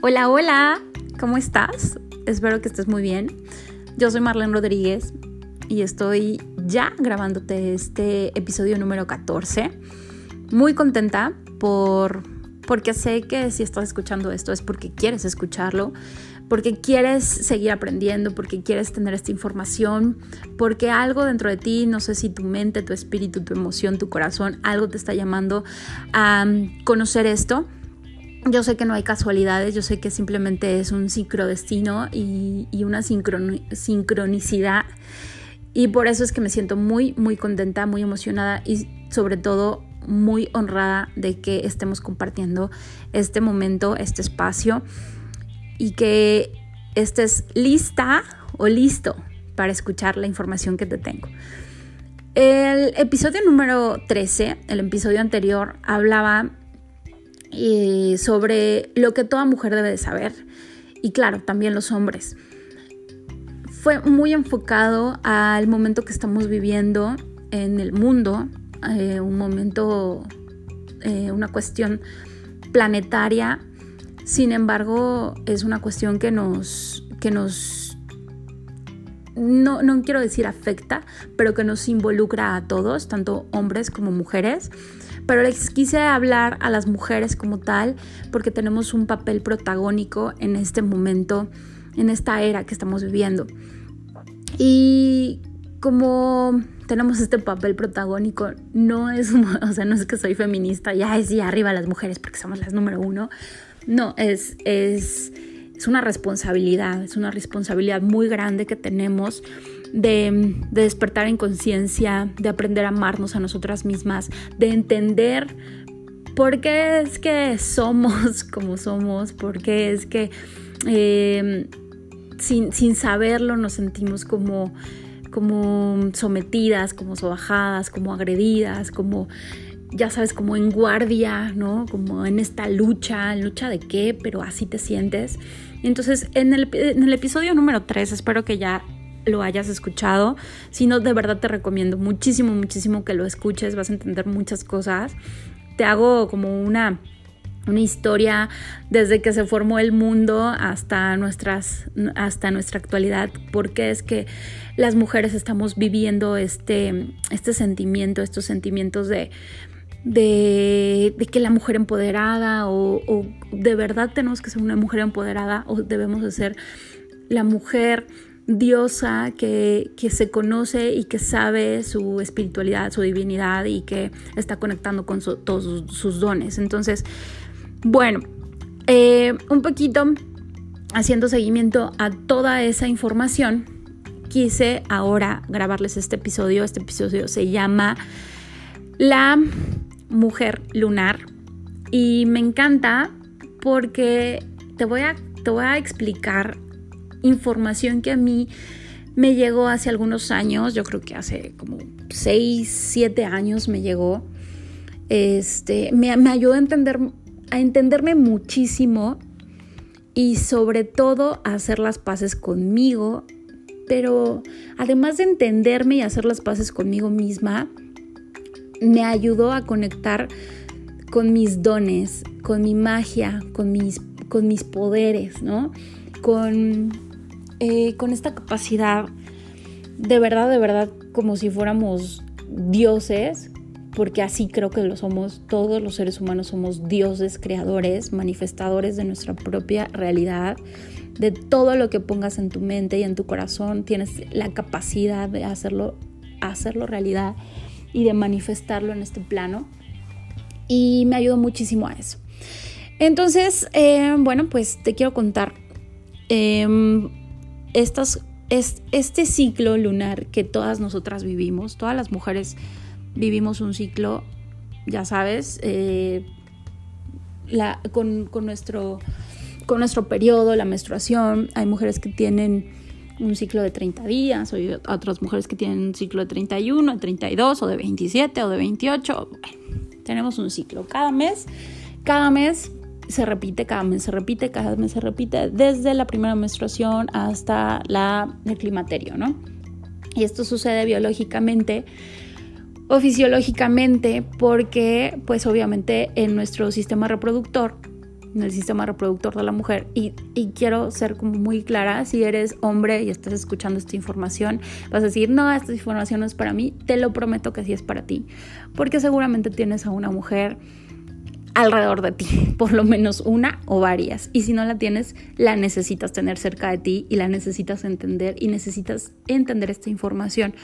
Hola, hola, ¿cómo estás? Espero que estés muy bien. Yo soy Marlene Rodríguez y estoy ya grabándote este episodio número 14. Muy contenta por porque sé que si estás escuchando esto es porque quieres escucharlo, porque quieres seguir aprendiendo, porque quieres tener esta información, porque algo dentro de ti, no sé si tu mente, tu espíritu, tu emoción, tu corazón, algo te está llamando a conocer esto. Yo sé que no hay casualidades, yo sé que simplemente es un sincrodestino y, y una sincronicidad. Y por eso es que me siento muy, muy contenta, muy emocionada y sobre todo muy honrada de que estemos compartiendo este momento, este espacio y que estés lista o listo para escuchar la información que te tengo. El episodio número 13, el episodio anterior, hablaba sobre lo que toda mujer debe de saber y claro, también los hombres. Fue muy enfocado al momento que estamos viviendo en el mundo, eh, un momento, eh, una cuestión planetaria, sin embargo es una cuestión que nos, que nos no, no quiero decir afecta, pero que nos involucra a todos, tanto hombres como mujeres pero les quise hablar a las mujeres como tal porque tenemos un papel protagónico en este momento, en esta era que estamos viviendo. Y como tenemos este papel protagónico, no es, o sea, no es que soy feminista, ya es y arriba las mujeres porque somos las número uno. No, es, es, es una responsabilidad, es una responsabilidad muy grande que tenemos de, despertar en conciencia, de aprender a amarnos a nosotras mismas, de entender por qué es que somos como somos, por qué es que eh, sin, saberlo nos sentimos como, como sometidas, como sobajadas, como agredidas, como ya sabes, como en guardia, ¿no? Como en esta lucha, lucha de qué, pero así te sientes. Entonces, en el, episodio número 3, espero que ya lo hayas escuchado. Si no, de verdad te recomiendo muchísimo, muchísimo que lo escuches. Vas a entender muchas cosas. Te hago como una una historia desde que se formó el mundo hasta, nuestras, hasta nuestra actualidad, porque es que las mujeres estamos viviendo este, este sentimiento, estos sentimientos de, de, que la mujer empoderada o, de verdad tenemos que ser una mujer empoderada o debemos de ser la mujer diosa que, se conoce y que sabe su espiritualidad, su divinidad y que está conectando con todos sus, dones. Entonces, bueno, eh, un poquito haciendo seguimiento a toda esa información, quise ahora grabarles este episodio. Este episodio se llama La mujer lunar y me encanta porque te voy a, te voy a explicar información que a mí me llegó hace algunos años, yo creo que hace como 6, 7 años me llegó. Este, me, me ayudó a, entender, a entenderme muchísimo y sobre todo a hacer las paces conmigo, pero además de entenderme y hacer las paces conmigo misma, me ayudó a conectar con mis dones, con mi magia, con mis, con mis poderes, ¿no? Con eh, con esta capacidad de verdad, de verdad, como si fuéramos dioses, porque así creo que lo somos, todos los seres humanos somos dioses, creadores, manifestadores de nuestra propia realidad, de todo lo que pongas en tu mente y en tu corazón, tienes la capacidad de hacerlo, hacerlo realidad y de manifestarlo en este plano. Y me ayudó muchísimo a eso. Entonces, eh, bueno, pues te quiero contar em, es, este ciclo lunar que todas nosotras vivimos, todas las mujeres vivimos un ciclo, ya sabes, eh, con, nuestro, con nuestro periodo, la menstruación. Hay mujeres que tienen un ciclo de 30 días, hay otras mujeres que tienen un ciclo de 31, de 32 o de 27 o de 28. tenemos un ciclo cada mes. Cada mes se repite, cada mes se repite, cada mes se repite, desde la primera menstruación hasta la, el climaterio, ¿no? Y esto sucede biológicamente o fisiológicamente porque, pues obviamente en nuestro sistema reproductor en el sistema reproductor de la mujer. Y, y, quiero ser como muy clara, si eres hombre y estás escuchando esta información, vas a decir, no, esta información no es para mí, te lo prometo que sí es para ti, porque seguramente tienes a una mujer alrededor de ti, por lo menos una o varias. Y si no la tienes, la necesitas tener cerca de ti y la necesitas entender y necesitas entender esta información.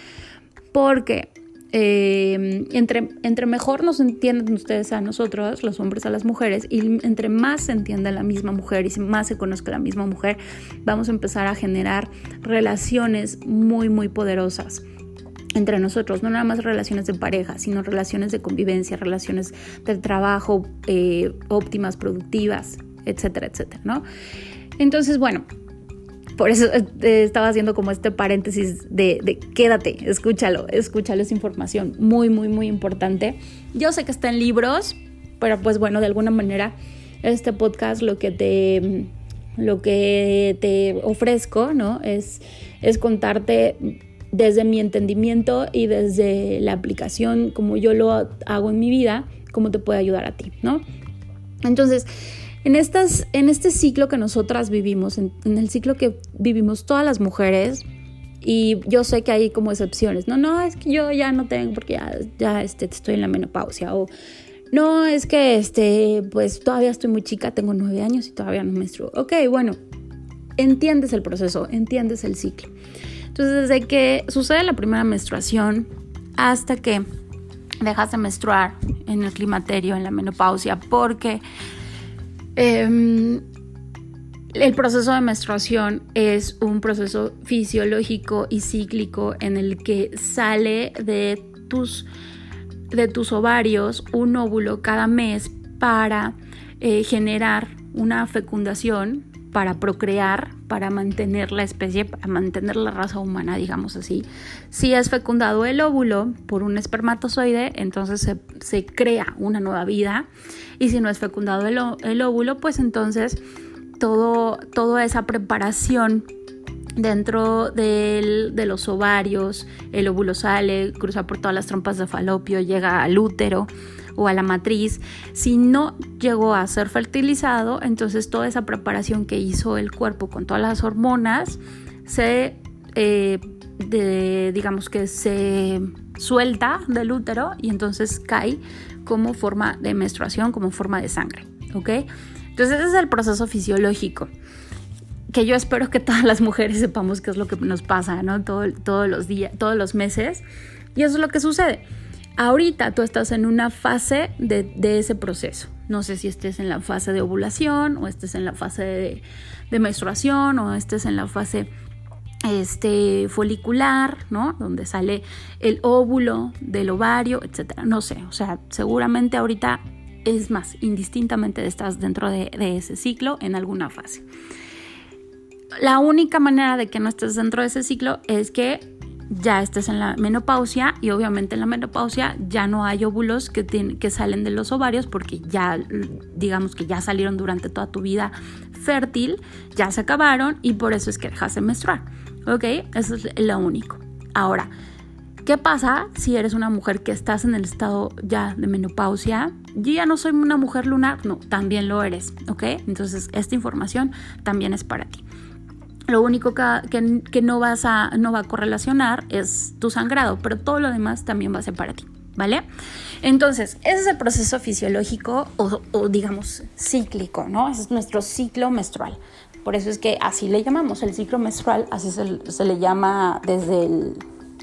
Porque eh, entre, entre mejor nos entienden ustedes a nosotros, los hombres a las mujeres, y entre más se entienda la misma mujer y más se conozca la misma mujer, vamos a empezar a generar relaciones muy, muy poderosas entre nosotros, no nada más relaciones de pareja, sino relaciones de convivencia, relaciones de trabajo eh, óptimas, productivas, etcétera, etcétera, ¿no? Entonces, bueno, por eso eh, estaba haciendo como este paréntesis de, quédate, escúchalo, escúchalo, esa información muy, muy, muy importante. Yo sé que está en libros, pero pues bueno, de alguna manera este podcast lo que te, lo que te ofrezco, ¿no? Es, es contarte desde mi entendimiento y desde la aplicación como yo lo hago en mi vida, cómo te puede ayudar a ti, ¿no? Entonces, en, estas, en este ciclo que nosotras vivimos, en, el ciclo que vivimos todas las mujeres, y yo sé que hay como excepciones, no, no, es que yo ya no tengo porque ya, ya este, estoy en la menopausia, o no, es que este, pues todavía estoy muy chica, tengo nueve años y todavía no menstruo. Ok, bueno, entiendes el proceso, entiendes el ciclo. Entonces, desde que sucede la primera menstruación hasta que dejas de menstruar en el climaterio, en la menopausia, porque Em, el proceso de menstruación es un proceso fisiológico y cíclico en el que sale de tus, de tus ovarios un óvulo cada mes para eh, generar una fecundación, para procrear, para mantener la especie, para mantener la raza humana, digamos así. Si es fecundado el óvulo por un espermatozoide, entonces se, se crea una nueva vida y si no es fecundado el, óvulo, pues entonces todo, toda esa preparación dentro de los ovarios, el óvulo sale, cruza por todas las trompas de falopio, llega al útero o a la matriz. Si no llegó a ser fertilizado, entonces toda esa preparación que hizo el cuerpo con todas las hormonas se, eh, digamos que se suelta del útero y entonces cae como forma de menstruación, como forma de sangre, ¿ok? Entonces ese es el proceso fisiológico que yo espero que todas las mujeres sepamos qué es lo que nos pasa, ¿no? todos los días, todos los meses. Y eso es lo que sucede. Ahorita tú estás en una fase de, ese proceso. No sé si estés en la fase de ovulación o estés en la fase de, de menstruación o estés en la fase este, folicular, ¿no? Donde sale el óvulo del ovario, etcétera. No sé, o sea, seguramente ahorita es más, indistintamente estás dentro de, ese ciclo en alguna fase. La única manera de que no estés dentro de ese ciclo es que ya estés en la menopausia y obviamente en la menopausia ya no hay óvulos que, que salen de los ovarios porque ya digamos que ya salieron durante toda tu vida fértil, ya se acabaron y por eso es que dejas de menstruar. ¿Ok? Eso es lo único. Ahora, ¿qué pasa si eres una mujer que estás en el estado ya de menopausia? Yo ya no soy una mujer lunar, no, también lo eres, ¿ok? Entonces, esta información también es para ti. Lo único que, que, no, vas a, no va a correlacionar es tu sangrado, pero todo lo demás también va a ser para ti, ¿vale? Entonces, ese es el proceso fisiológico o, digamos cíclico, ¿no? Ese es nuestro ciclo menstrual. Por eso es que así le llamamos el ciclo menstrual, así se, le llama desde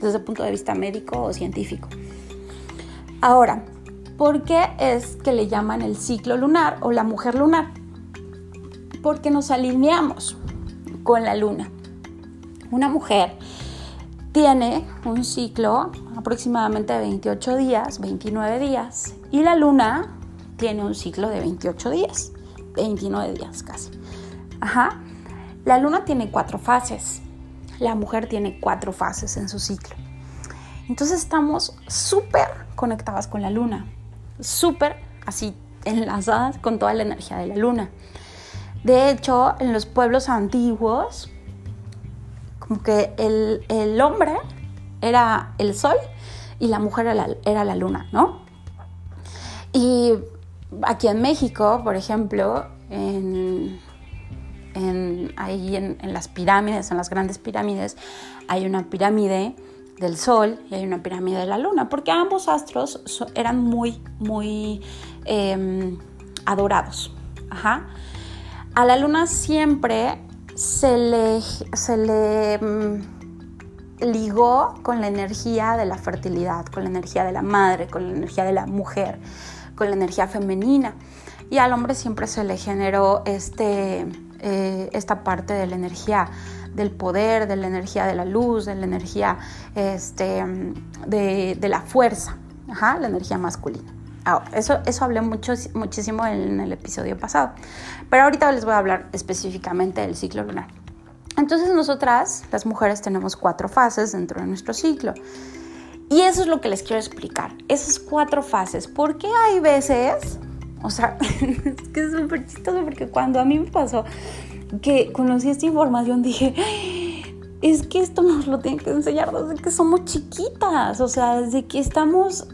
desde el punto de vista médico o científico. Ahora, ¿por qué es que le llaman el ciclo lunar o la mujer lunar? Porque nos alineamos con la luna. Una mujer tiene un ciclo aproximadamente de 28 días, 29 días, y la luna tiene un ciclo de 28 días, 29 días casi. Ajá. La luna tiene cuatro fases. La mujer tiene cuatro fases en su ciclo. Entonces estamos súper conectadas con la luna. Súper así enlazadas con toda la energía de la luna. De hecho, en los pueblos antiguos, como que el, hombre era el sol y la mujer era la, luna, ¿no? Y aquí en México, por ejemplo, en, ahí en, las pirámides, en las grandes pirámides, hay una pirámide del Sol y hay una pirámide de la Luna, porque ambos astros eran muy, muy em, adorados. A la Luna siempre se le, se le mm, ligó con la energía de la fertilidad, con la energía de la madre, con la energía de la mujer, con la energía femenina. Y al hombre siempre se le generó este, eh, esta parte de la energía del poder, de la energía de la luz, de la energía este, de, la fuerza, la energía masculina. Ahora, eso, eso hablé mucho, muchísimo en el episodio pasado, pero ahorita les voy a hablar específicamente del ciclo lunar. Entonces nosotras, las mujeres, tenemos cuatro fases dentro de nuestro ciclo. Y eso es lo que les quiero explicar, esas cuatro fases. ¿Por qué hay veces, o sea, es que es súper chistoso porque cuando a mí me pasó que conocí esta información dije, es que esto nos lo tienen que enseñar desde que somos chiquitas, o sea, desde que estamos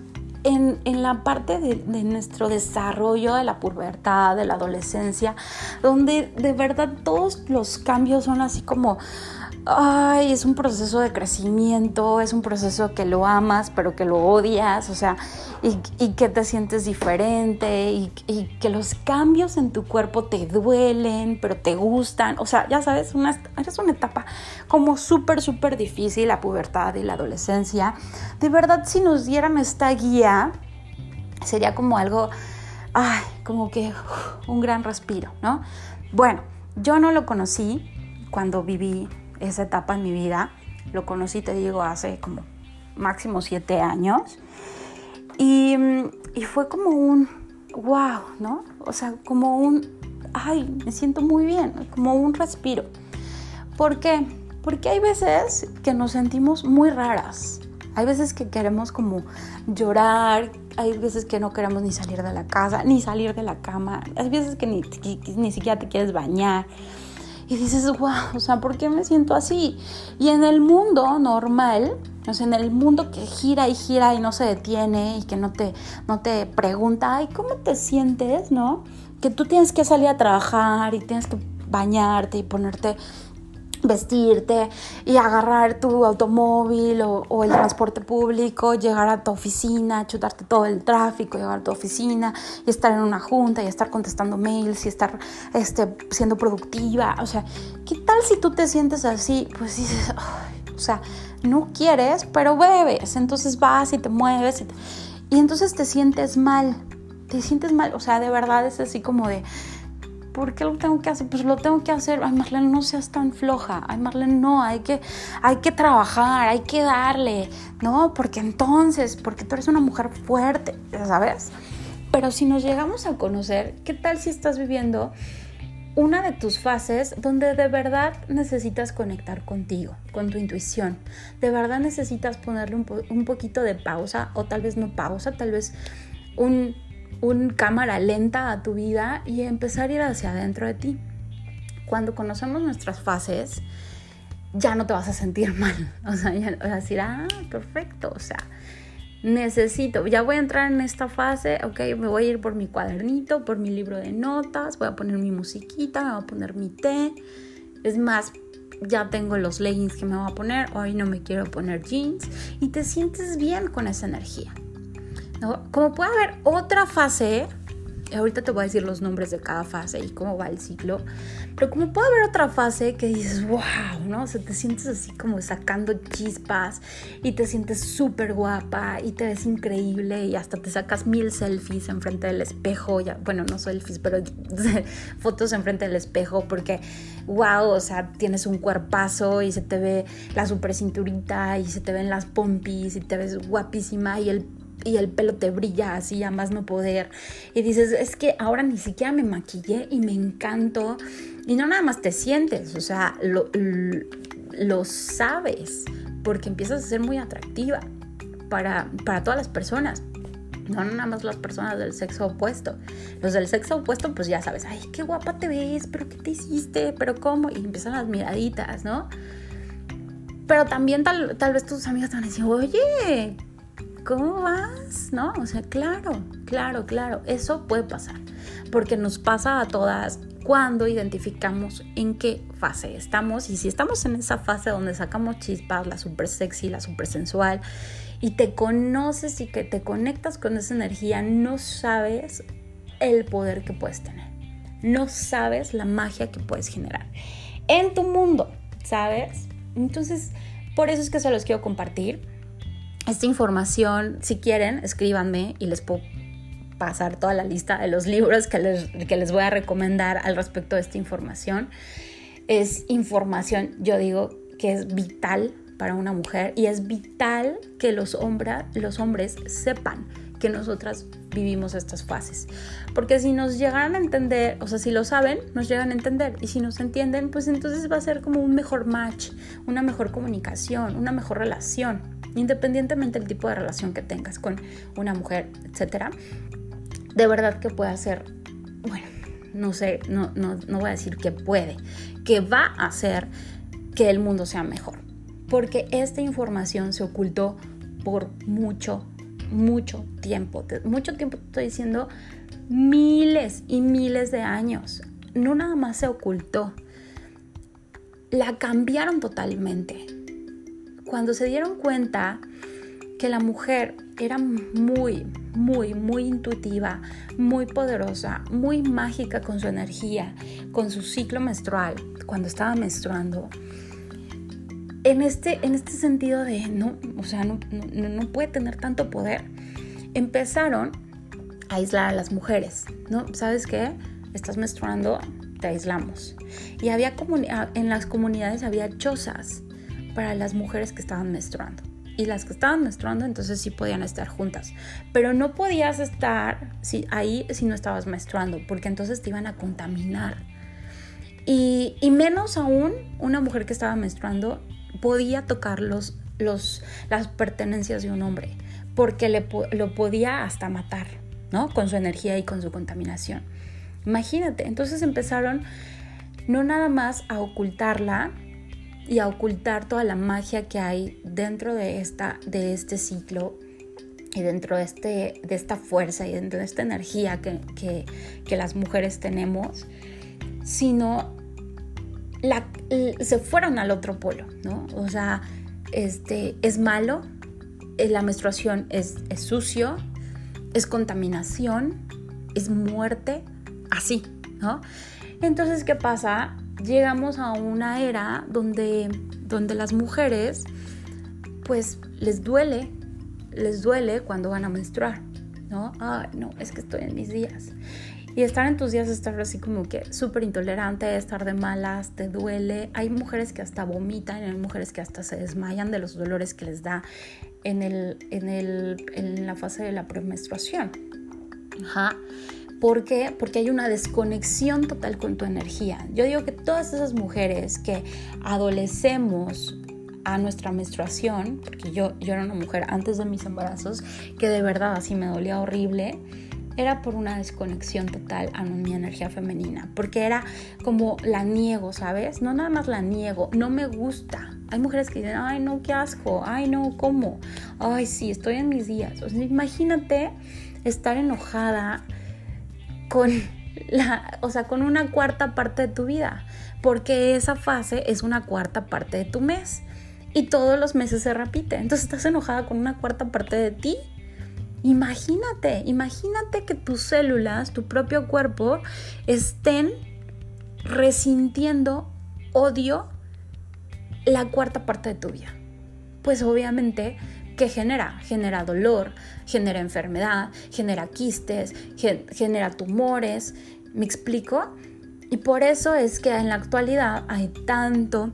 en, la parte de, de, nuestro desarrollo de la pubertad, de la adolescencia, donde de verdad todos los cambios son así como ay, es un proceso de crecimiento, es un proceso que lo amas, pero que lo odias, o sea, y, que te sientes diferente, y, que los cambios en tu cuerpo te duelen, pero te gustan, o sea, ya sabes, una, una etapa como súper, súper difícil, la pubertad y la adolescencia. De verdad, si nos dieran esta guía, sería como algo, ay, como que un gran respiro, ¿no? Bueno, yo no lo conocí cuando viví esa etapa en mi vida. Lo conocí, te digo, hace como máximo siete años. Y, y fue como un wow, ¿no? O sea, como un, ay, me siento muy bien, como un respiro. ¿Por qué? Porque hay veces que nos sentimos muy raras. Hay veces que queremos como llorar, hay veces que no queremos ni salir de la casa, ni salir de la cama, hay veces que ni, ni siquiera te quieres bañar y dices, wow, o sea, ¿por qué me siento así? Y en el mundo normal, o sea, en el mundo que gira y gira y no se detiene y que no te, no te pregunta, ay, ¿cómo te sientes, no? Que tú tienes que salir a trabajar y tienes que bañarte y ponerte vestirte y agarrar tu automóvil o, el transporte público, llegar a tu oficina, chutarte todo el tráfico, llegar a tu oficina y estar en una junta y estar contestando mails y estar este, siendo productiva. O sea, ¿qué tal si tú te sientes así? Pues dices, o sea, no quieres, pero bebes. Entonces vas y te mueves y, y entonces te sientes mal. Te sientes mal, o sea, de verdad es así como de ¿por qué lo tengo que hacer? Pues lo tengo que hacer. Ay, Marlene, no seas tan floja. Ay, Marlene, no, hay que, hay que trabajar, hay que darle. No, porque entonces, porque tú eres una mujer fuerte, ¿sabes? Pero si nos llegamos a conocer, ¿qué tal si estás viviendo una de tus fases donde de verdad necesitas conectar contigo, con tu intuición? De verdad necesitas ponerle un, un poquito de pausa o tal vez no pausa, tal vez un un cámara lenta a tu vida y empezar a ir hacia adentro de ti. Cuando conocemos nuestras fases, ya no te vas a sentir mal. O sea, ya vas a decir, ah, perfecto. O sea, necesito, ya voy a entrar en esta fase, ok, me voy a ir por mi cuadernito, por mi libro de notas, voy a poner mi musiquita, me voy a poner mi té. Es más, ya tengo los leggings que me voy a poner, hoy no me quiero poner jeans y te sientes bien con esa energía. Como puede haber otra fase, ahorita te voy a decir los nombres de cada fase y cómo va el ciclo, pero como puede haber otra fase que dices, wow, ¿no? O sea, te sientes así como sacando chispas y te sientes súper guapa y te ves increíble y hasta te sacas mil selfies enfrente del espejo, ya, bueno, no selfies, pero fotos enfrente del espejo porque, wow, o sea, tienes un cuerpazo y se te ve la super cinturita y se te ven las pompis y te ves guapísima y el y el pelo te brilla así a más no poder. Y dices, es que ahora ni siquiera me maquillé y me encanto. Y no nada más te sientes, o sea, lo, lo sabes, porque empiezas a ser muy atractiva para, para todas las personas. No nada más las personas del sexo opuesto. Los del sexo opuesto, pues ya sabes, ay, qué guapa te ves, pero qué te hiciste, pero cómo. Y empiezan las miraditas, ¿no? Pero también tal, tal vez tus amigas te van a decir, oye, ¿cómo vas? ¿No? O sea, claro, claro, claro, eso puede pasar, porque nos pasa a todas cuando identificamos en qué fase estamos y si estamos en esa fase donde sacamos chispas, la super sexy, la super sensual y te conoces y que te conectas con esa energía, no sabes el poder que puedes tener. No sabes la magia que puedes generar en tu mundo, ¿sabes? Entonces, por eso es que se los quiero compartir. Esta información, si quieren, escríbanme y les puedo pasar toda la lista de los libros que les, que les voy a recomendar al respecto de esta información. Es información, yo digo, que es vital para una mujer y es vital que los, los hombres sepan que nosotras vivimos estas fases. Porque si nos llegan a entender, o sea, si lo saben, nos llegan a entender. Y si nos entienden, pues entonces va a ser como un mejor match, una mejor comunicación, una mejor relación, independientemente del tipo de relación que tengas con una mujer, etcétera. De verdad que puede ser, bueno, no sé, no, no, no voy a decir que puede, que va a hacer que el mundo sea mejor. Porque esta información se ocultó por mucho mucho tiempo. Mucho tiempo estoy diciendo miles y miles de años. No nada más se ocultó. La cambiaron totalmente. Cuando se dieron cuenta que la mujer era muy, muy, muy intuitiva, muy poderosa, muy mágica con su energía, con su ciclo menstrual, cuando estaba menstruando, en este, en este sentido de no, o sea, no, no, puede tener tanto poder, empezaron a aislar a las mujeres, ¿no? ¿Sabes qué? Estás menstruando, te aislamos. Y había en las comunidades había chozas para las mujeres que estaban menstruando. Y las que estaban menstruando entonces sí podían estar juntas. Pero no podías estar ahí si no estabas menstruando, porque entonces te iban a contaminar. Y, y menos aún una mujer que estaba menstruando podía tocar los, los, las pertenencias de un hombre, porque le, lo podía hasta matar, ¿no? Con su energía y con su contaminación. Imagínate, entonces empezaron no nada más a ocultarla y a ocultar toda la magia que hay dentro de, esta, de este ciclo y dentro de, este, de esta fuerza y dentro de esta energía que, que, que las mujeres tenemos, sino se fueron al otro polo, ¿no? O sea, este, es malo, eh, la menstruación es, es sucio, es contaminación, es muerte, así, ¿no? Entonces, ¿qué pasa? Llegamos a una era donde, donde las mujeres, pues, les duele, les duele cuando van a menstruar, ¿no? Ay, no, es que estoy en mis días. Y estar en tus días, estar así como que súper intolerante, estar de malas, te duele. Hay mujeres que hasta vomitan, hay mujeres que hasta se desmayan de los dolores que les da en, el, en, el, en la fase de la premenstruación. Ajá. ¿Por qué? Porque hay una desconexión total con tu energía. Yo digo que todas esas mujeres que adolecemos a nuestra menstruación, porque yo, yo era una mujer antes de mis embarazos que de verdad así me dolía horrible, era por una desconexión total a mi energía femenina, porque era como la niego, ¿sabes? No nada más la niego, no me gusta. Hay mujeres que dicen, ay, no, qué asco, ay, no, ¿cómo? Ay, sí, estoy en mis días. Imagínate estar enojada con la, o sea, con una cuarta parte de tu vida, porque esa fase es una cuarta parte de tu mes y todos los meses se repite. Entonces estás enojada con una cuarta parte de ti Imagínate, imagínate que tus células, tu propio cuerpo, estén resintiendo odio la cuarta parte de tu vida. Pues obviamente, ¿qué genera? Genera dolor, genera enfermedad, genera quistes, genera tumores. ¿Me explico? Y por eso es que en la actualidad hay tanto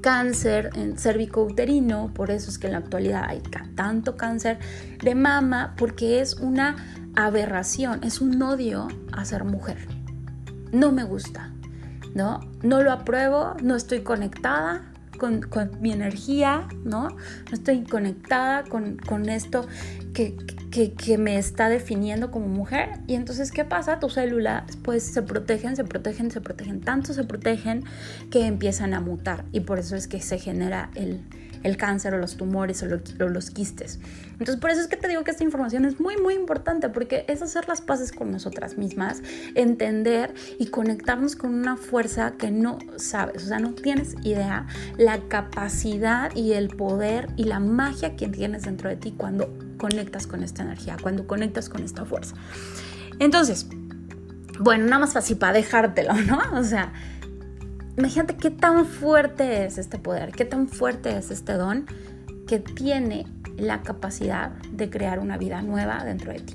cáncer en cervicouterino, por eso es que en la actualidad hay tanto cáncer de mama, porque es una aberración, es un odio a ser mujer. No me gusta, ¿no? No lo apruebo, no estoy conectada con, mi energía, ¿no? No estoy conectada con, con esto que, que, me está definiendo como mujer. Y entonces, ¿qué pasa? Tus células pues se protegen, se protegen, se protegen, tanto se protegen que empiezan a mutar. Y por eso es que se genera el, el cáncer o los tumores o, los quistes. Entonces por eso es que te digo que esta información es muy muy importante porque es hacer las paces con nosotras mismas, entender y conectarnos con una fuerza que no sabes, o sea, no tienes idea la capacidad y el poder y la magia que tienes dentro de ti cuando conectas con esta energía, cuando conectas con esta fuerza. Entonces, bueno, nada más fácil para dejártelo, ¿no? O sea, imagínate qué tan fuerte es este poder, qué tan fuerte es este don que tiene la capacidad de crear una vida nueva dentro de ti.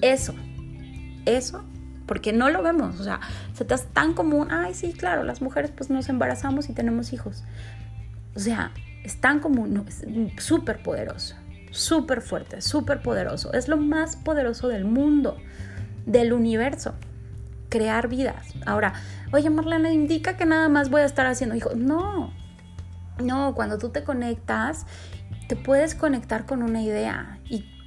Eso, eso, porque no lo vemos, o sea, se te hace tan común, ay, sí, claro, las mujeres pues nos embarazamos y tenemos hijos. O sea, es tan común, es súper poderoso, súper fuerte, súper poderoso, es lo más poderoso del mundo del universo, crear vidas. Ahora, oye Marlene, indica que nada más voy a estar haciendo hijos. No, no, cuando tú te conectas, te puedes conectar con una idea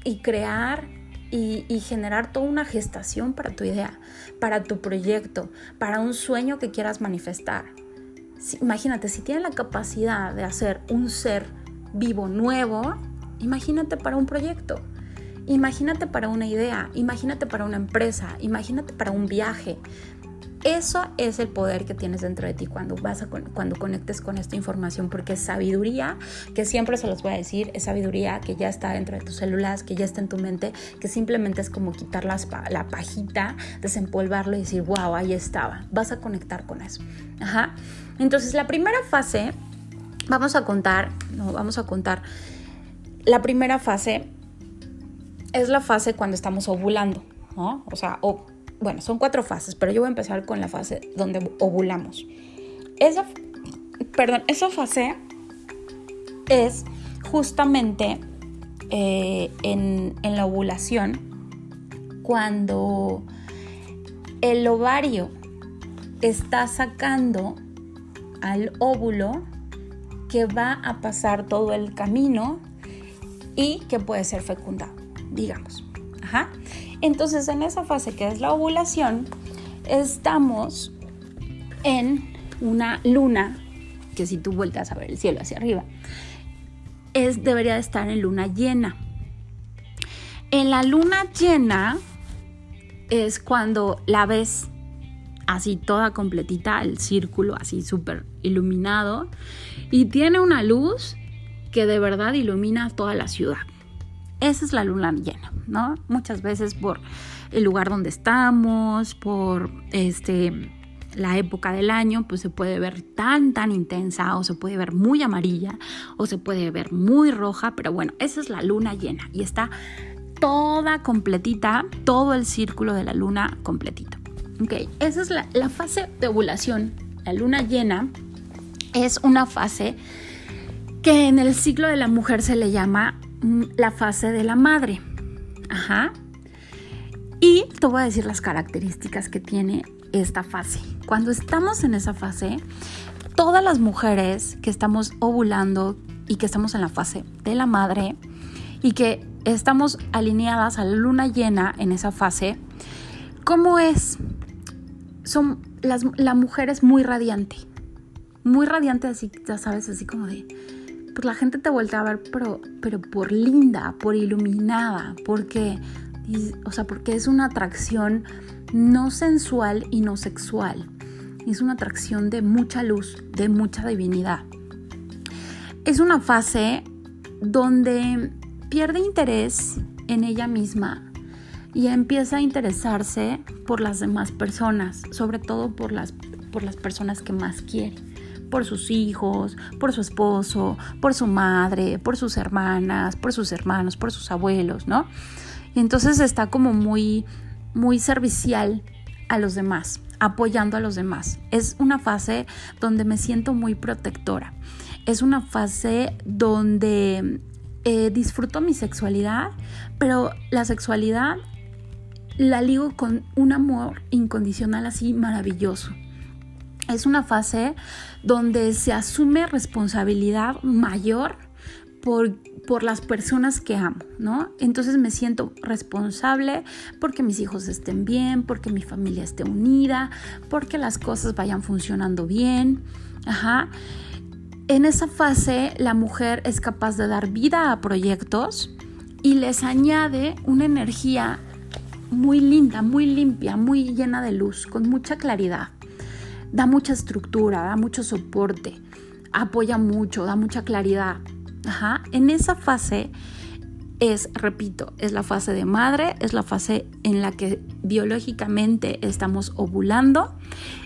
y, crear y, y, generar toda una gestación para tu idea, para tu proyecto, para un sueño que quieras manifestar. imagínate, si tienes la capacidad de hacer un ser vivo nuevo, imagínate para un proyecto. Imagínate para una idea, imagínate para una empresa, imagínate para un viaje. Eso es el poder que tienes dentro de ti cuando vas a, cuando conectes con esta información, porque es sabiduría que siempre se los voy a decir, es sabiduría que ya está dentro de tus células, que ya está en tu mente, que simplemente es como quitar la pajita, desempolvarlo y decir, wow, ahí estaba. Vas a conectar con eso. Ajá. Entonces, la primera fase, vamos a contar, no, vamos a contar. La primera fase es la fase cuando estamos ovulando. O sea, bueno, son cuatro fases, pero yo voy a empezar con la fase donde ovulamos. Esa, perdón, esa fase es justamente eh, en la ovulación cuando el ovario está sacando al óvulo que va a pasar todo el camino y que puede ser fecundado digamos. Ajá. Entonces, en esa fase que es la ovulación, estamos en una luna, que si tú vueltas a ver el cielo hacia arriba, es, debería de estar en luna llena. En la luna llena es cuando la ves así toda completita, el círculo así súper iluminado, y tiene una luz que de verdad ilumina toda la ciudad. Esa es la luna llena, ¿no? Muchas veces por el lugar donde estamos, por este la época del año, pues se puede ver tan, tan intensa o se puede ver muy amarilla o se puede ver muy roja, pero bueno, esa es la luna llena y está toda completita, todo el círculo de la luna completito. Ok, esa es la, la fase de ovulación. La luna llena es una fase que en el ciclo de la mujer se le llama la fase de la madre. Ajá. Y te voy a decir las características que tiene esta fase. Cuando estamos en esa fase, todas las mujeres que estamos ovulando y que estamos en la fase de la madre y que estamos alineadas a la luna llena en esa fase, ¿cómo es? Son las, la mujer es muy radiante, muy radiante así, ya sabes, así como de pues la gente te vuelve a ver, pero, pero por linda, por iluminada, porque, o sea, porque es una atracción no sensual y no sexual. Es una atracción de mucha luz, de mucha divinidad. Es una fase donde pierde interés en ella misma y empieza a interesarse por las demás personas, sobre todo por las, por las personas que más quiere por sus hijos, por su esposo, por su madre, por sus hermanas, por sus hermanos, por sus abuelos, ¿no? Y entonces está como muy, muy servicial a los demás, apoyando a los demás. Es una fase donde me siento muy protectora. Es una fase donde eh, disfruto mi sexualidad, pero la sexualidad la ligo con un amor incondicional así maravilloso es una fase donde se asume responsabilidad mayor por, por, las personas que amo, ¿no? Entonces me siento responsable porque mis hijos estén bien, porque mi familia esté unida, porque las cosas vayan funcionando bien. Ajá. En esa fase la mujer es capaz de dar vida a proyectos y les añade una energía muy linda, muy limpia, muy llena de luz, con mucha claridad. Da mucha estructura, da mucho soporte, apoya mucho, da mucha claridad. Ajá. En esa fase es, repito, es la fase de madre, es la fase en la que biológicamente estamos ovulando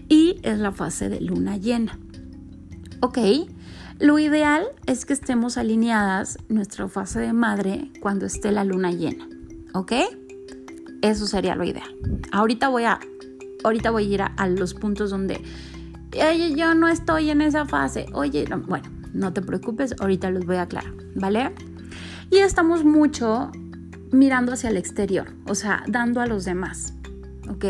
y es la fase de luna llena. ¿Ok? Lo ideal es que estemos alineadas nuestra fase de madre cuando esté la luna llena. ¿Ok? Eso sería lo ideal. Ahorita voy a, ahorita voy a ir a, los puntos donde, yo no estoy en esa fase. Oye, bueno, no te preocupes, ahorita los voy a aclarar, ¿vale? Y estamos mucho mirando hacia el exterior, o sea, dando a los demás, ¿ok?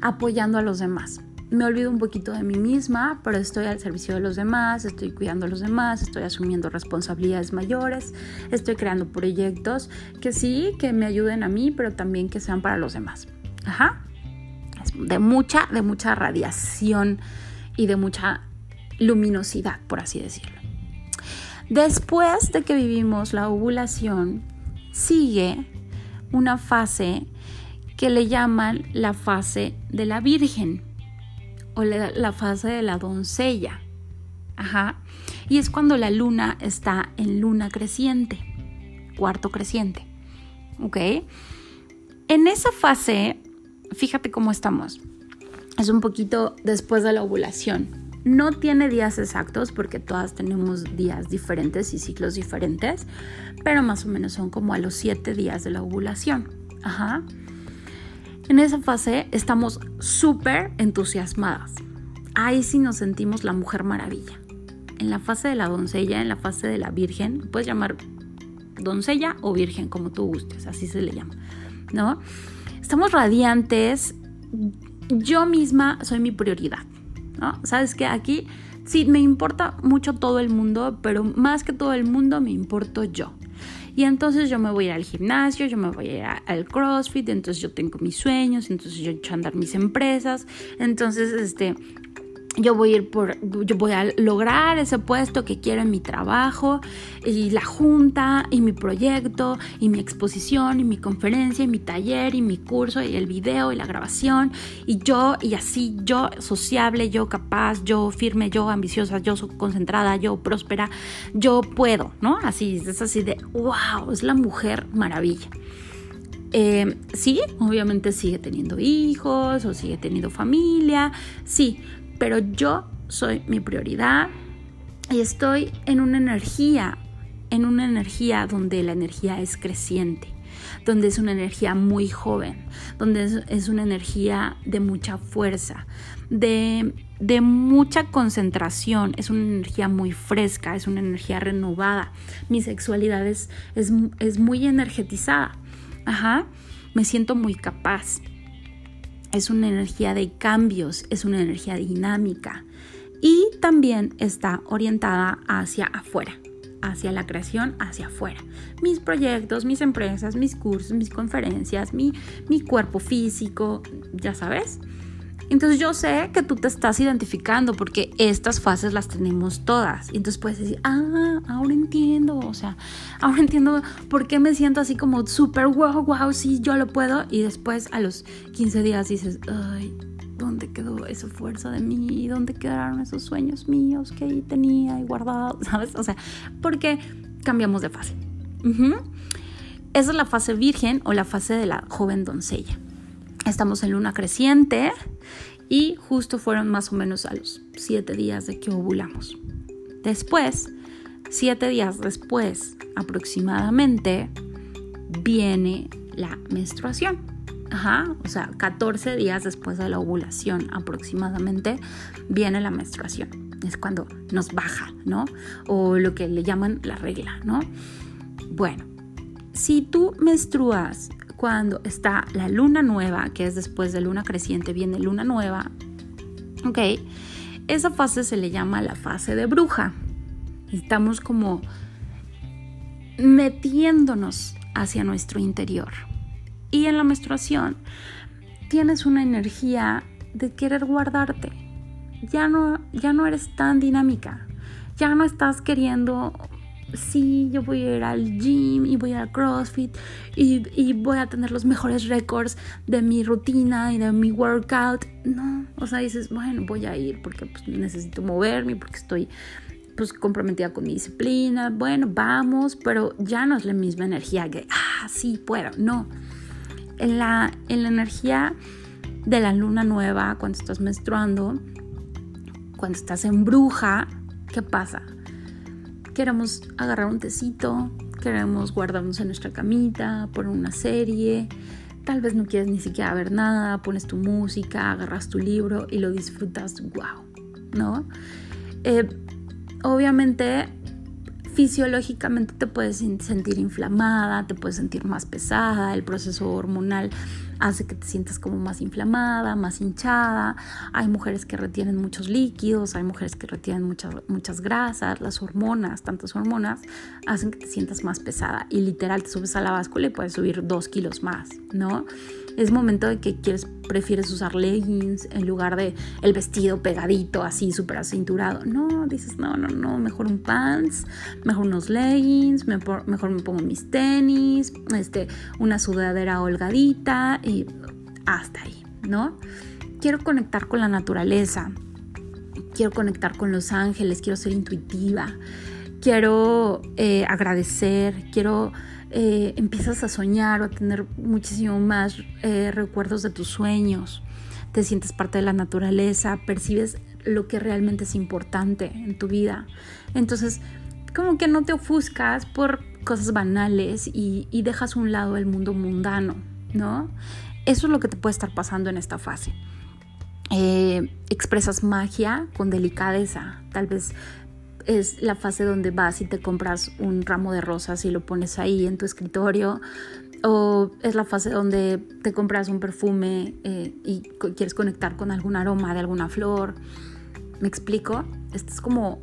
Apoyando a los demás. Me olvido un poquito de mí misma, pero estoy al servicio de los demás, estoy cuidando a los demás, estoy asumiendo responsabilidades mayores, estoy creando proyectos que sí, que me ayuden a mí, pero también que sean para los demás. Ajá. De mucha, de mucha radiación y de mucha luminosidad, por así decirlo. Después de que vivimos la ovulación, sigue una fase que le llaman la fase de la Virgen o la, fase de la doncella. Ajá. Y es cuando la luna está en luna creciente, cuarto creciente. ¿Ok? En esa fase, fíjate cómo estamos. Es un poquito después de la ovulación. No tiene días exactos porque todas tenemos días diferentes y ciclos diferentes, pero más o menos son como a los siete días de la ovulación. Ajá. En esa fase estamos súper entusiasmadas. Ahí sí nos sentimos la mujer maravilla. En la fase de la doncella, en la fase de la virgen, puedes llamar doncella o virgen como tú gustes, así se le llama, ¿no? Estamos radiantes. Yo misma soy mi prioridad. ¿no? Sabes que aquí sí me importa mucho todo el mundo, pero más que todo el mundo me importo yo. Y entonces yo me voy a ir al gimnasio, yo me voy a ir al CrossFit, entonces yo tengo mis sueños, entonces yo echo a andar mis empresas, entonces este yo voy a ir por, yo voy a lograr ese puesto que quiero en mi trabajo y la junta y mi proyecto y mi exposición y mi conferencia y mi taller y mi curso y el video y la grabación y yo y así yo sociable, yo capaz, yo firme, yo ambiciosa, yo concentrada, yo próspera, yo puedo, ¿no? Así, es así de, wow, es la mujer maravilla. Eh, sí, obviamente sigue teniendo hijos o sigue teniendo familia, sí, pero yo soy mi prioridad y estoy en una energía, en una energía donde la energía es creciente, donde es una energía muy joven, donde es, una energía de mucha fuerza, de, mucha concentración, es una energía muy fresca, es una energía renovada. Mi sexualidad es, es muy energetizada. Ajá, me siento muy capaz es una energía de cambios, es una energía dinámica y también está orientada hacia afuera, hacia la creación, hacia afuera. Mis proyectos, mis empresas, mis cursos, mis conferencias, mi, mi cuerpo físico, ya sabes. Entonces yo sé que tú te estás identificando porque estas fases las tenemos todas. Y entonces puedes decir, ah, ahora entiendo. O sea, ahora entiendo por qué me siento así como súper wow, wow, sí, yo lo puedo. Y después a los 15 días dices, ay, ¿dónde quedó esa fuerza de mí? ¿Dónde quedaron esos sueños míos que ahí tenía y guardado? ¿Sabes? O sea, porque cambiamos de fase. Esa es la fase virgen o la fase de la joven doncella. Estamos en luna creciente y justo fueron más o menos a los siete días de que ovulamos. Después, siete días después aproximadamente, viene la menstruación. Ajá, o sea, 14 días después de la ovulación aproximadamente viene la menstruación. Es cuando nos baja, ¿no? O lo que le llaman la regla, ¿no? Bueno, si tú menstruas cuando está la luna nueva, que es después de luna creciente, viene luna nueva, ¿ok? Esa fase se le llama la fase de bruja. Estamos como metiéndonos hacia nuestro interior. Y en la menstruación tienes una energía de querer guardarte. Ya no, ya no eres tan dinámica. ya no estás queriendo sí, yo voy a ir al gym y voy a ir al CrossFit y, voy a tener los mejores récords de mi rutina y de mi workout. No, o sea, dices, bueno, voy a ir porque pues, necesito moverme, porque estoy pues comprometida con mi disciplina. Bueno, vamos, pero ya no es la misma energía que, ah, sí, puedo. No. En la, en la energía de la luna nueva, cuando estás menstruando, cuando estás en bruja, ¿qué pasa? Queremos agarrar un tecito, queremos guardarnos en nuestra camita, poner una serie, tal vez no quieres ni siquiera ver nada, pones tu música, agarras tu libro y lo disfrutas, wow, ¿no? Eh, obviamente fisiológicamente te puedes sentir inflamada, te puedes sentir más pesada, el proceso hormonal hace que te sientas como más inflamada, más hinchada. Hay mujeres que retienen muchos líquidos, hay mujeres que retienen muchas, muchas grasas, las hormonas, tantas hormonas, hacen que te sientas más pesada y literal te subes a la báscula y puedes subir dos kilos más, ¿no? Es momento de que quieres, prefieres usar leggings en lugar de el vestido pegadito, así súper acinturado. No, dices, no, no, no, mejor un pants, mejor unos leggings, mejor, me pongo mis tenis, este, una sudadera holgadita y hasta ahí, ¿no? Quiero conectar con la naturaleza, quiero conectar con los ángeles, quiero ser intuitiva, quiero eh, agradecer, quiero... Eh, empiezas a soñar o a tener muchísimo más eh, recuerdos de tus sueños, te sientes parte de la naturaleza, percibes lo que realmente es importante en tu vida. Entonces, como que no te ofuscas por cosas banales y, dejas a un lado el mundo mundano, ¿no? Eso es lo que te puede estar pasando en esta fase. Eh, expresas magia con delicadeza. Tal vez es la fase donde vas y te compras un ramo de rosas y lo pones ahí en tu escritorio. O es la fase donde te compras un perfume eh, y quieres conectar con algún aroma de alguna flor. ¿Me explico? Estás como,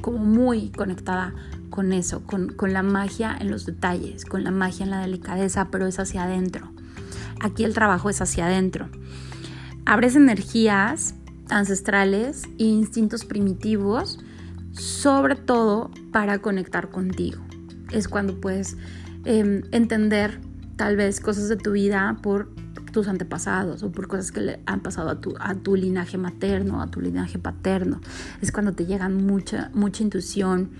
como muy conectada con eso, con, con la magia en los detalles, con la magia en la delicadeza, pero es hacia adentro. Aquí el trabajo es hacia adentro. Abres energías ancestrales e instintos primitivos, sobre todo para conectar contigo. Es cuando puedes em, entender tal vez cosas de tu vida por tus antepasados o por cosas que le han pasado a tu, a tu linaje materno, a tu linaje paterno. Es cuando te llegan mucha, mucha intuición,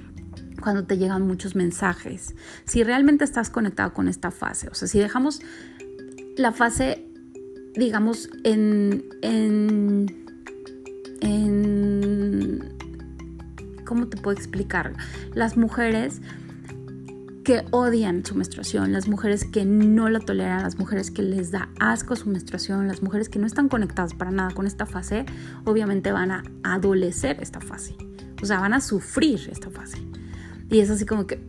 cuando te llegan muchos mensajes. Si realmente estás conectado con esta fase, o sea, si dejamos la fase, digamos, en, ¿cómo te puedo explicar? Las mujeres que odian su menstruación, las mujeres que no la toleran, las mujeres que les da asco su menstruación, las mujeres que no están conectadas para nada con esta fase, obviamente van a adolecer esta fase, o sea, van a sufrir esta fase. Y es así como que,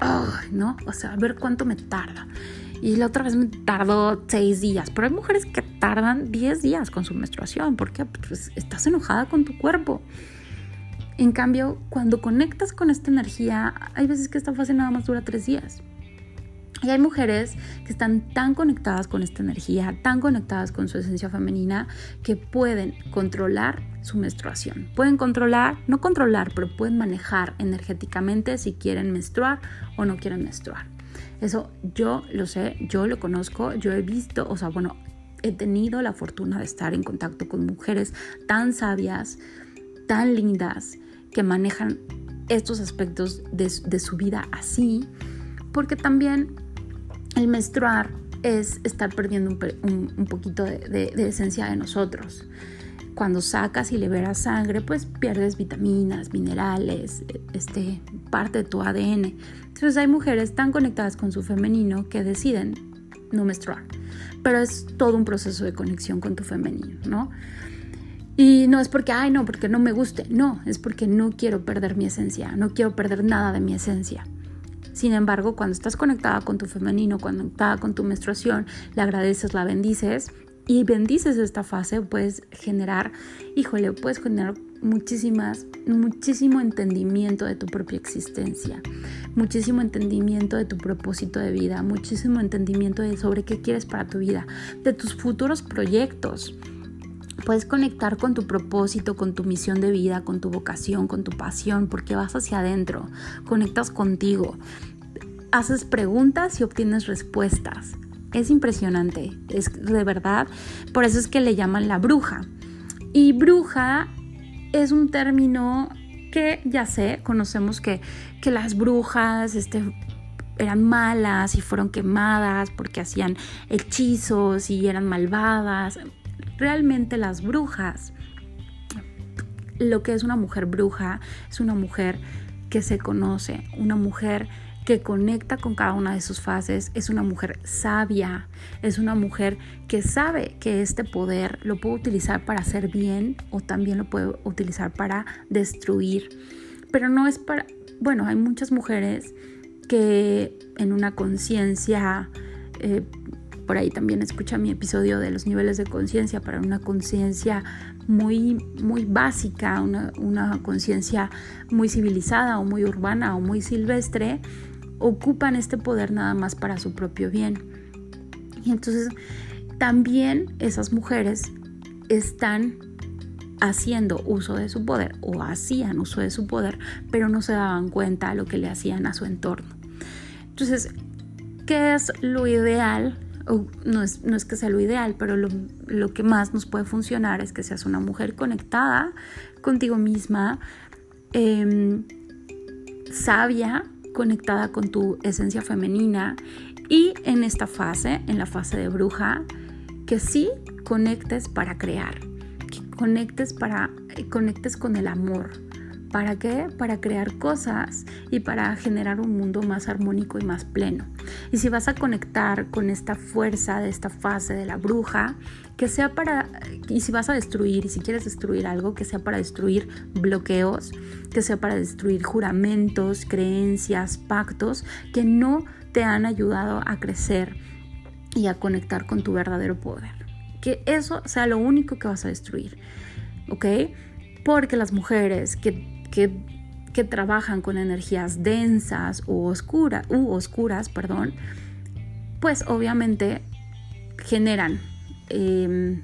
¿no? O sea, a ver cuánto me tarda. Y la otra vez me tardó seis días. Pero hay mujeres que tardan diez días con su menstruación. porque Pues estás enojada con tu cuerpo. En cambio, cuando conectas con esta energía, hay veces que esta fase nada más dura tres días. Y hay mujeres que están tan conectadas con esta energía, tan conectadas con su esencia femenina, que pueden controlar su menstruación. Pueden controlar, no controlar, pero pueden manejar energéticamente si quieren menstruar o no quieren menstruar. Eso yo lo sé, yo lo conozco, yo he visto, o sea, bueno, he tenido la fortuna de estar en contacto con mujeres tan sabias, tan lindas, que manejan estos aspectos de, su vida así, porque también el menstruar es estar perdiendo un, poquito de, esencia de nosotros. Cuando sacas y liberas sangre, pues pierdes vitaminas, minerales, este, parte de tu ADN. Entonces hay mujeres tan conectadas con su femenino que deciden no menstruar. Pero es todo un proceso de conexión con tu femenino, ¿no? Y no es porque, ay, no, porque no me guste. No, es porque no quiero perder mi esencia. No quiero perder nada de mi esencia. Sin embargo, cuando estás conectada con tu femenino, conectada con tu menstruación, le agradeces, la bendices y bendices esta fase, puedes generar, híjole, puedes generar muchísimas, muchísimo entendimiento de tu propia existencia, muchísimo entendimiento de tu propósito de vida, muchísimo entendimiento de sobre qué quieres para tu vida, de tus futuros proyectos. Puedes conectar con tu propósito, con tu misión de vida, con tu vocación, con tu pasión, porque vas hacia adentro, conectas contigo, haces preguntas y obtienes respuestas. Es impresionante, es de verdad, por eso es que le llaman la bruja. Y bruja es un término que ya sé, conocemos que, que las brujas este, eran malas y fueron quemadas porque hacían hechizos y eran malvadas. Realmente las brujas, lo que es una mujer bruja, es una mujer que se conoce, una mujer que conecta con cada una de sus fases, es una mujer sabia, es una mujer que sabe que este poder lo puede utilizar para hacer bien o también lo puede utilizar para destruir. Pero no es para, bueno, hay muchas mujeres que en una conciencia, eh, por ahí también escucha mi episodio de los niveles de conciencia, para una conciencia muy, muy básica, una, una conciencia muy civilizada o muy urbana o muy silvestre, ocupan este poder nada más para su propio bien. Y entonces también esas mujeres están haciendo uso de su poder o hacían uso de su poder, pero no se daban cuenta de lo que le hacían a su entorno. Entonces, ¿qué es lo ideal? No, es, no, es, que sea lo ideal, pero lo, lo, que más nos puede funcionar es que seas una mujer conectada contigo misma, eh, sabia, conectada con tu esencia femenina y en esta fase, en la fase de bruja, que sí conectes para crear, que conectes para eh, conectes con el amor. ¿Para qué? Para crear cosas y para generar un mundo más armónico y más pleno. Y si vas a conectar con esta fuerza de esta fase de la bruja, que sea para, y si vas a destruir, y si quieres destruir algo, que sea para destruir bloqueos, que sea para destruir juramentos, creencias, pactos que no te han ayudado a crecer y a conectar con tu verdadero poder. Que eso sea lo único que vas a destruir, ¿ok? Porque las mujeres que, que, trabajan con energías densas u, oscura, u oscuras, perdón, pues obviamente generan Em,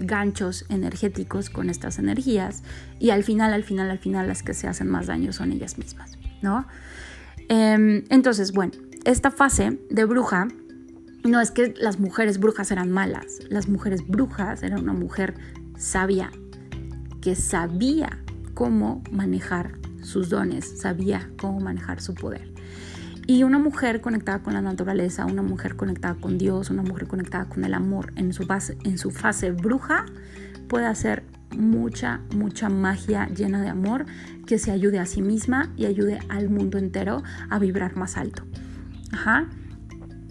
ganchos energéticos con estas energías y al final, al final, al final las que se hacen más daño son ellas mismas, ¿no? Em, entonces, bueno, esta fase de bruja no es que las mujeres brujas eran malas, las mujeres brujas eran una mujer sabia que sabía cómo manejar sus dones, sabía cómo manejar su poder. Y una mujer conectada con la naturaleza, una mujer conectada con Dios, una mujer conectada con el amor en su, base, en su fase bruja, puede hacer mucha, mucha magia llena de amor que se ayude a sí misma y ayude al mundo entero a vibrar más alto. Ajá.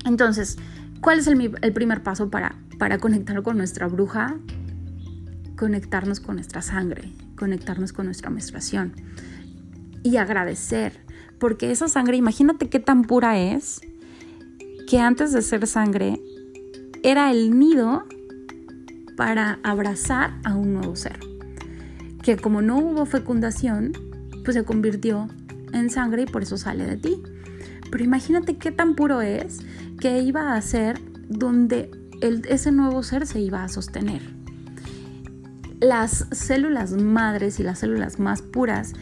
Entonces, ¿cuál es el, primer paso para, para conectar con nuestra bruja? Conectarnos con nuestra sangre, conectarnos con nuestra menstruación y agradecer porque esa sangre, imagínate qué tan pura es, que antes de ser sangre era el nido para abrazar a un nuevo ser. Que como no hubo fecundación, pues se convirtió en sangre y por eso sale de ti. Pero imagínate qué tan puro es que iba a ser donde ese nuevo ser se iba a sostener. Las células madres y las células más puras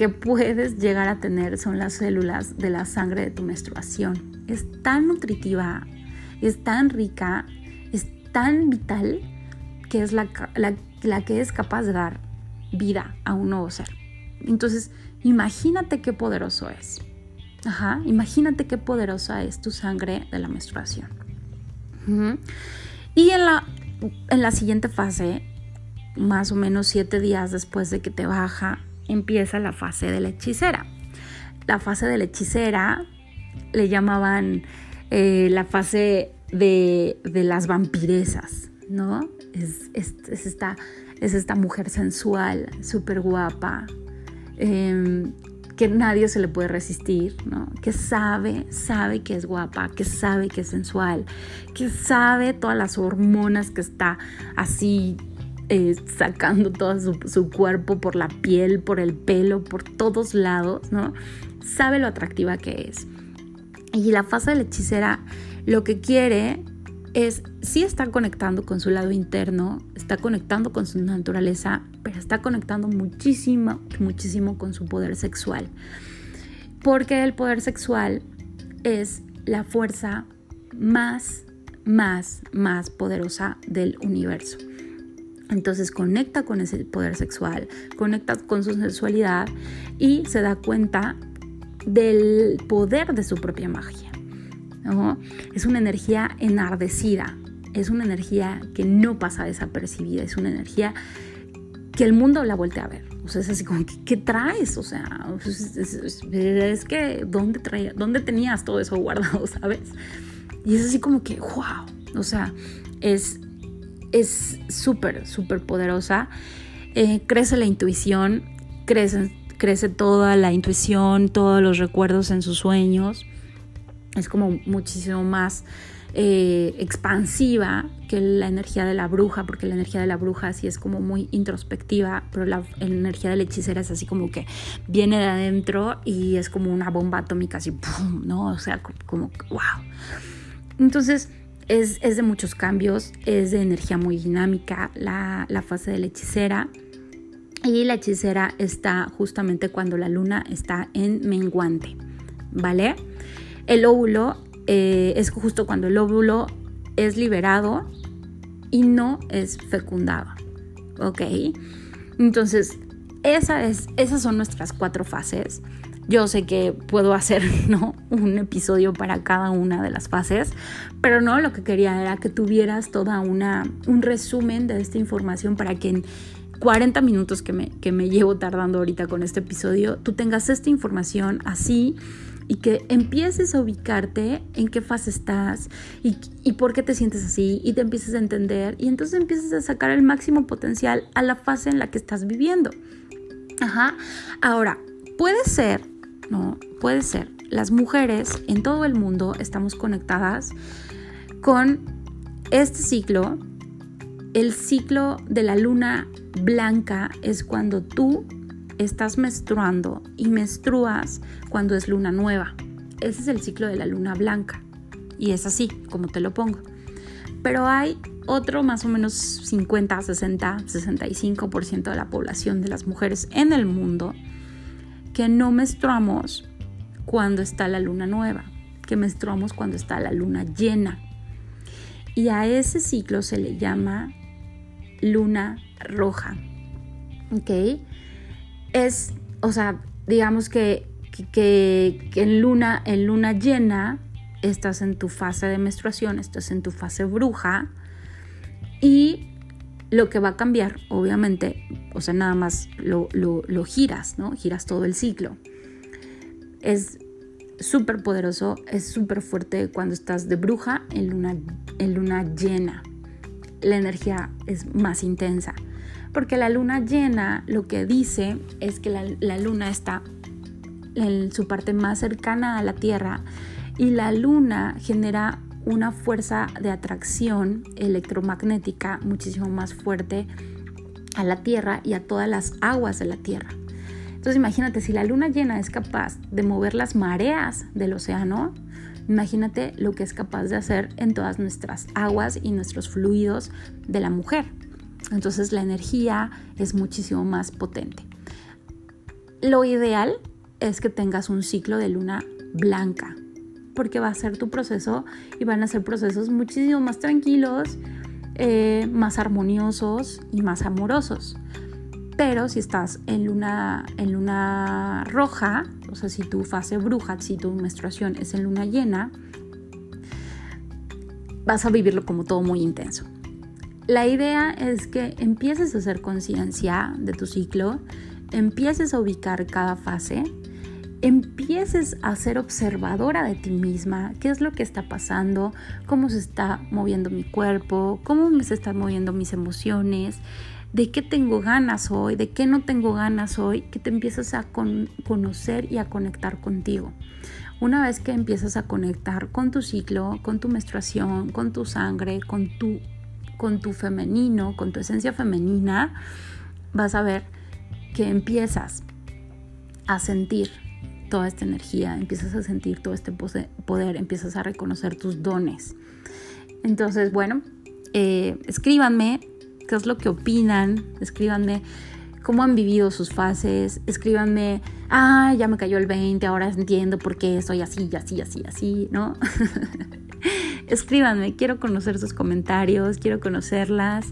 que puedes llegar a tener son las células de la sangre de tu menstruación. Es tan nutritiva, es tan rica, es tan vital que es la, que es capaz de dar vida a un nuevo ser. Entonces, imagínate qué poderoso es. Ajá, imagínate qué poderosa es tu sangre de la menstruación. Y en la, en la siguiente fase, más o menos siete días después de que te baja empieza la fase de la hechicera. La fase de la hechicera le llamaban eh, la fase de, las vampiresas, ¿no? Es, esta, es esta mujer sensual, súper guapa, em, que nadie se le puede resistir, ¿no? Que sabe, sabe que es guapa, que sabe que es sensual, que sabe todas las hormonas que está así eh, sacando todo su, cuerpo por la piel, por el pelo, por todos lados, ¿no? Sabe lo atractiva que es. Y la fase de la hechicera lo que quiere es sí está conectando con su lado interno, está conectando con su naturaleza, pero está conectando muchísimo, muchísimo con su poder sexual. Porque el poder sexual es la fuerza más, más, más poderosa del universo. Entonces conecta con ese poder sexual, conecta con su sensualidad y se da cuenta del poder de su propia magia. Es una energía enardecida, es una energía que no pasa desapercibida, es una energía que el mundo la vuelve a ver. O sea, es así como, ¿qué, traes? O sea, es, que, ¿dónde, traía, ¿dónde tenías todo eso guardado, sabes? Y es así como que, wow, o sea, es es súper, súper poderosa. Eh, crece la intuición, crece, crece toda la intuición, todos los recuerdos en sus sueñños es como muchísimo más eh, expansiva que la energía de la bruja, porque la energía de la bruja sí es como muy introspectiva, pero la, energía de la hechicera es así como que viene de adentro y es como una bomba atómica, así, ¡pum! ¿no? O sea, como, wow. Entonces, es, es, de muchos cambios, es de energía muy dinámica la, la fase de la hechicera. Y la hechicera está justamente cuando la luna está en menguante, ¿vale? El óvulo eh, es justo cuando el óvulo es liberado y no es fecundado. ¿Ok? Entonces, esa es, esas son nuestras cuatro fases. Yo sé que puedo hacer ¿no? un episodio para cada una de las fases, pero no, lo que quería era que tuvieras toda una, un resumen de esta información para que en 40 minutos que me, que me llevo tardando ahorita con este episodio, tú tengas esta información así y que empieces a ubicarte en qué fase estás y, y, por qué te sientes así y te empieces a entender y entonces empieces a sacar el máximo potencial a la fase en la que estás viviendo. Ajá. Ahora, puede ser, ¿no? Puede ser. Las mujeres en todo el mundo estamos conectadas con este ciclo. El ciclo de la luna blanca es cuando tú estás menstruando y menstruas cuando es luna nueva. Ese es el ciclo de la luna blanca. Y es así, como te lo pongo. Pero hay otro más o menos 50, 60, 65% de la población de las mujeres en el mundo que no menstruamos cuando está la luna nueva, que menstruamos cuando está la luna llena. Y a ese ciclo se le llama luna roja. ¿Ok? es, o sea, digamos que, que, en, luna, en luna llena estás en tu fase de menstruación, estás en tu fase bruja y lo que va a cambiar, obviamente, o sea, nada más lo, lo giras, ¿no? Giras todo el ciclo. Es súper poderoso, es súper fuerte cuando estás de bruja en luna, en luna llena. La energía es más intensa porque la luna llena lo que dice es que la, luna está en su parte más cercana a la Tierra y la luna genera una fuerza de atracción electromagnética muchísimo más fuerte a la Tierra y a todas las aguas de la Tierra. Entonces imagínate, si la luna llena es capaz de mover las mareas del océano, imagínate lo que es capaz de hacer en todas nuestras aguas y nuestros fluidos de la mujer. Entonces la energía es muchísimo más potente. Lo ideal es que tengas un ciclo de luna blanca, porque va a ser tu proceso y van a ser procesos muchísimo más tranquilos, eh, más armoniosos y más amorosos. Pero si estás en luna, en luna roja, o sea, si tu fase bruja, si tu menstruación es en luna llena, vas a vivirlo como todo muy intenso. La idea es que empieces a hacer conciencia de tu ciclo, empieces a ubicar cada fase, empieces a ser observadora de ti misma, qué es lo que está pasando, cómo se está moviendo mi cuerpo, cómo me se están moviendo mis emociones, de qué tengo ganas hoy, de qué no tengo ganas hoy, que te empiezas a conocer y a conectar contigo. Una vez que empiezas a conectar con tu ciclo, con tu menstruación, con tu sangre, con tu con tu femenino, con tu esencia femenina, vas a ver que empiezas a sentir toda esta energía, empiezas a sentir todo este poder, empiezas a reconocer tus dones. Entonces, bueno, eh, escríbanme qué es lo que opinan, escríbanme cómo han vivido sus fases, escríbanme, ah, ya me cayó el 20, ahora entiendo por qué soy así, así, así, así, ¿no? escríbanme, quiero conocer sus comentarios, quiero conocerlas.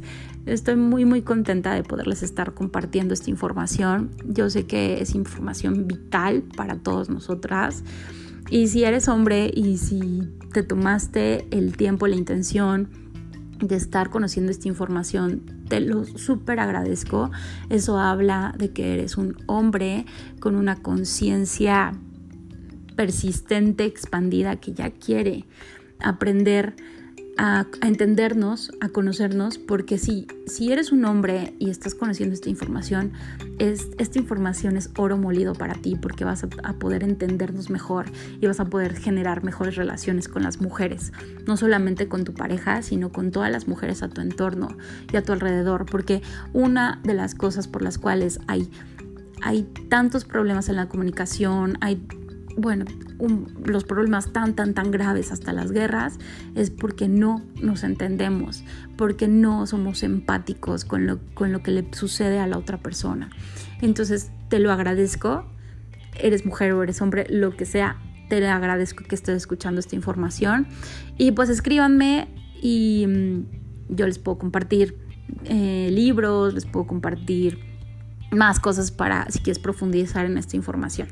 Estoy muy muy contenta de poderles estar compartiendo esta información. Yo sé que es información vital para todas nosotras. Y si eres hombre y si te tomaste el tiempo, la intención de estar conociendo esta información, te lo súper agradezco. Eso habla de que eres un hombre con una conciencia persistente, expandida, que ya quiere aprender a, entendernos, a conocernos, porque si, si eres un hombre y estás conociendo esta información, es, esta información es oro molido para ti, porque vas a, a poder entendernos mejor y vas a poder generar mejores relaciones con las mujeres, no solamente con tu pareja, sino con todas las mujeres a tu entorno y a tu alrededor, porque una de las cosas por las cuales hay hay tantos problemas en la comunicación, hay bueno, los problemas tan, tan, tan graves hasta las guerras es porque no nos entendemos, porque no somos empáticos con lo, con lo que le sucede a la otra persona. Entonces, te lo agradezco, eres mujer o eres hombre, lo que sea, te agradezco que estés escuchando esta información. Y pues escríbanme y mm, yo les puedo compartir eh, libros, les puedo compartir más cosas para si quieres profundizar en esta información.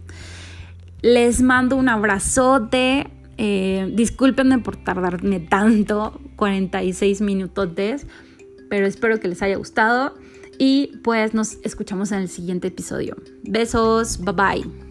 Les mando un abrazote. Eh, discúlpenme por tardarme tanto, 46 minutotes, pero espero que les haya gustado y pues nos escuchamos en el siguiente episodio. Besos, bye bye.